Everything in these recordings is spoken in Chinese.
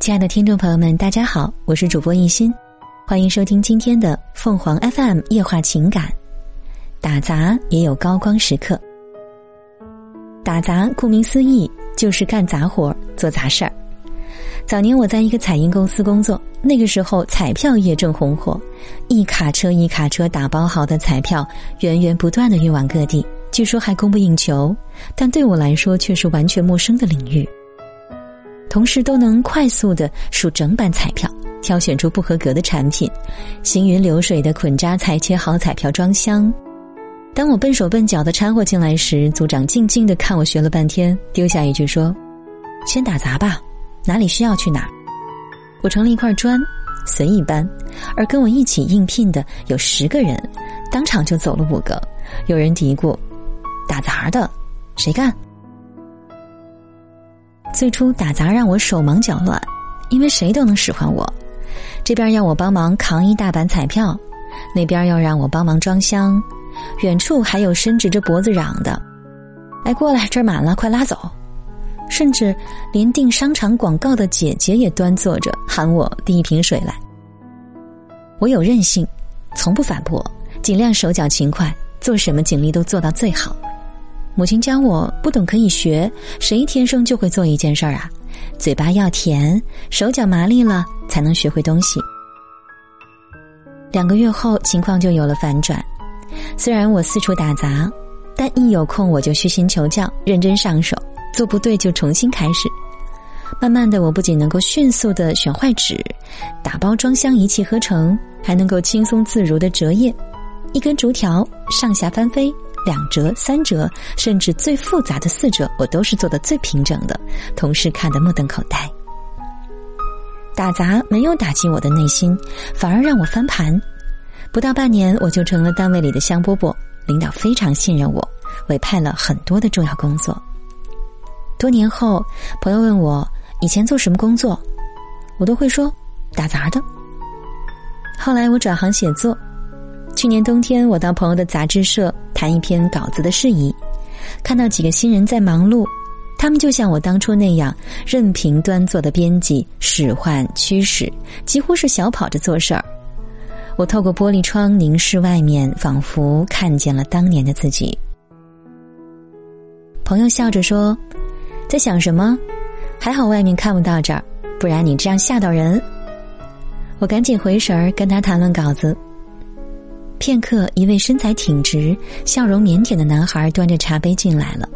亲爱的听众朋友们，大家好，我是主播一心，欢迎收听今天的凤凰 FM 夜话情感。打杂也有高光时刻。打杂顾名思义就是干杂活、做杂事儿。早年我在一个彩印公司工作，那个时候彩票业正红火，一卡车一卡车打包好的彩票源源不断的运往各地，据说还供不应求，但对我来说却是完全陌生的领域。同事都能快速的数整版彩票，挑选出不合格的产品，行云流水的捆扎裁切好彩票装箱。当我笨手笨脚的掺和进来时，组长静静的看我学了半天，丢下一句说：“先打杂吧，哪里需要去哪儿。”我成了一块砖，随意搬。而跟我一起应聘的有十个人，当场就走了五个。有人嘀咕：“打杂的，谁干？”最初打杂让我手忙脚乱，因为谁都能使唤我。这边要我帮忙扛一大板彩票，那边要让我帮忙装箱，远处还有伸直着脖子嚷的：“哎，过来，这儿满了，快拉走！”甚至连订商场广告的姐姐也端坐着喊我递一瓶水来。我有韧性，从不反驳，尽量手脚勤快，做什么尽力都做到最好。母亲教我不懂可以学，谁天生就会做一件事儿啊？嘴巴要甜，手脚麻利了才能学会东西。两个月后，情况就有了反转。虽然我四处打杂，但一有空我就虚心求教，认真上手，做不对就重新开始。慢慢的，我不仅能够迅速的选坏纸，打包装箱一气呵成，还能够轻松自如的折页，一根竹条上下翻飞。两折、三折，甚至最复杂的四折，我都是做的最平整的。同事看得目瞪口呆。打杂没有打击我的内心，反而让我翻盘。不到半年，我就成了单位里的香饽饽，领导非常信任我，委派了很多的重要工作。多年后，朋友问我以前做什么工作，我都会说打杂的。后来我转行写作。去年冬天，我到朋友的杂志社谈一篇稿子的事宜，看到几个新人在忙碌，他们就像我当初那样，任凭端坐的编辑使唤驱使，几乎是小跑着做事儿。我透过玻璃窗凝视外面，仿佛看见了当年的自己。朋友笑着说：“在想什么？还好外面看不到这儿，不然你这样吓到人。”我赶紧回神儿跟他谈论稿子。片刻，一位身材挺直、笑容腼腆的男孩端着茶杯进来了，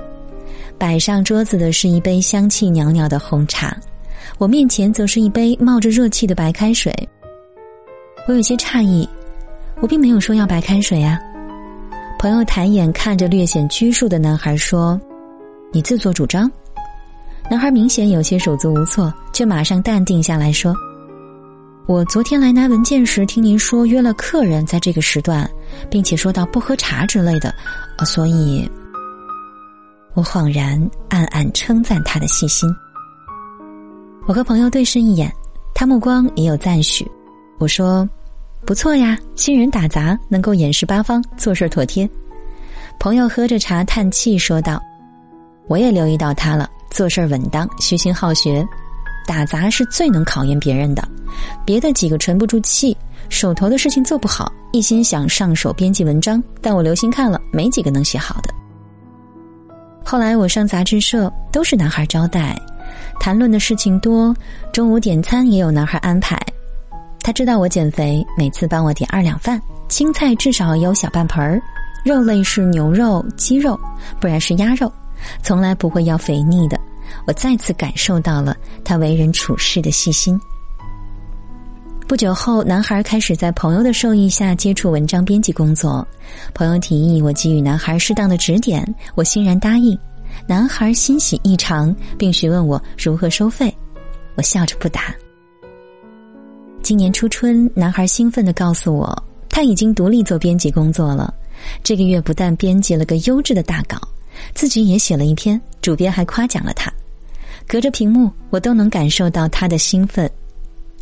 摆上桌子的是一杯香气袅袅的红茶，我面前则是一杯冒着热气的白开水。我有些诧异，我并没有说要白开水啊。朋友抬眼看着略显拘束的男孩说：“你自作主张。”男孩明显有些手足无措，却马上淡定下来说。我昨天来拿文件时，听您说约了客人在这个时段，并且说到不喝茶之类的，所以，我恍然暗暗称赞他的细心。我和朋友对视一眼，他目光也有赞许。我说：“不错呀，新人打杂能够掩饰八方，做事妥帖。”朋友喝着茶叹气说道：“我也留意到他了，做事稳当，虚心好学。”打杂是最能考验别人的，别的几个沉不住气，手头的事情做不好，一心想上手编辑文章，但我留心看了，没几个能写好的。后来我上杂志社，都是男孩招待，谈论的事情多，中午点餐也有男孩安排。他知道我减肥，每次帮我点二两饭，青菜至少有小半盆儿，肉类是牛肉、鸡肉，不然是鸭肉，从来不会要肥腻的。我再次感受到了他为人处事的细心。不久后，男孩开始在朋友的授意下接触文章编辑工作。朋友提议我给予男孩适当的指点，我欣然答应。男孩欣喜异常，并询问我如何收费。我笑着不答。今年初春，男孩兴奋地告诉我，他已经独立做编辑工作了。这个月不但编辑了个优质的大稿，自己也写了一篇，主编还夸奖了他。隔着屏幕，我都能感受到他的兴奋。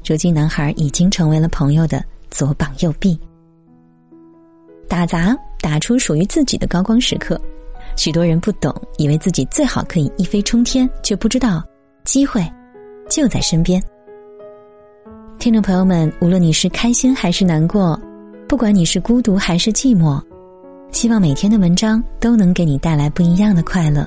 如今，男孩已经成为了朋友的左膀右臂。打杂打出属于自己的高光时刻，许多人不懂，以为自己最好可以一飞冲天，却不知道机会就在身边。听众朋友们，无论你是开心还是难过，不管你是孤独还是寂寞，希望每天的文章都能给你带来不一样的快乐。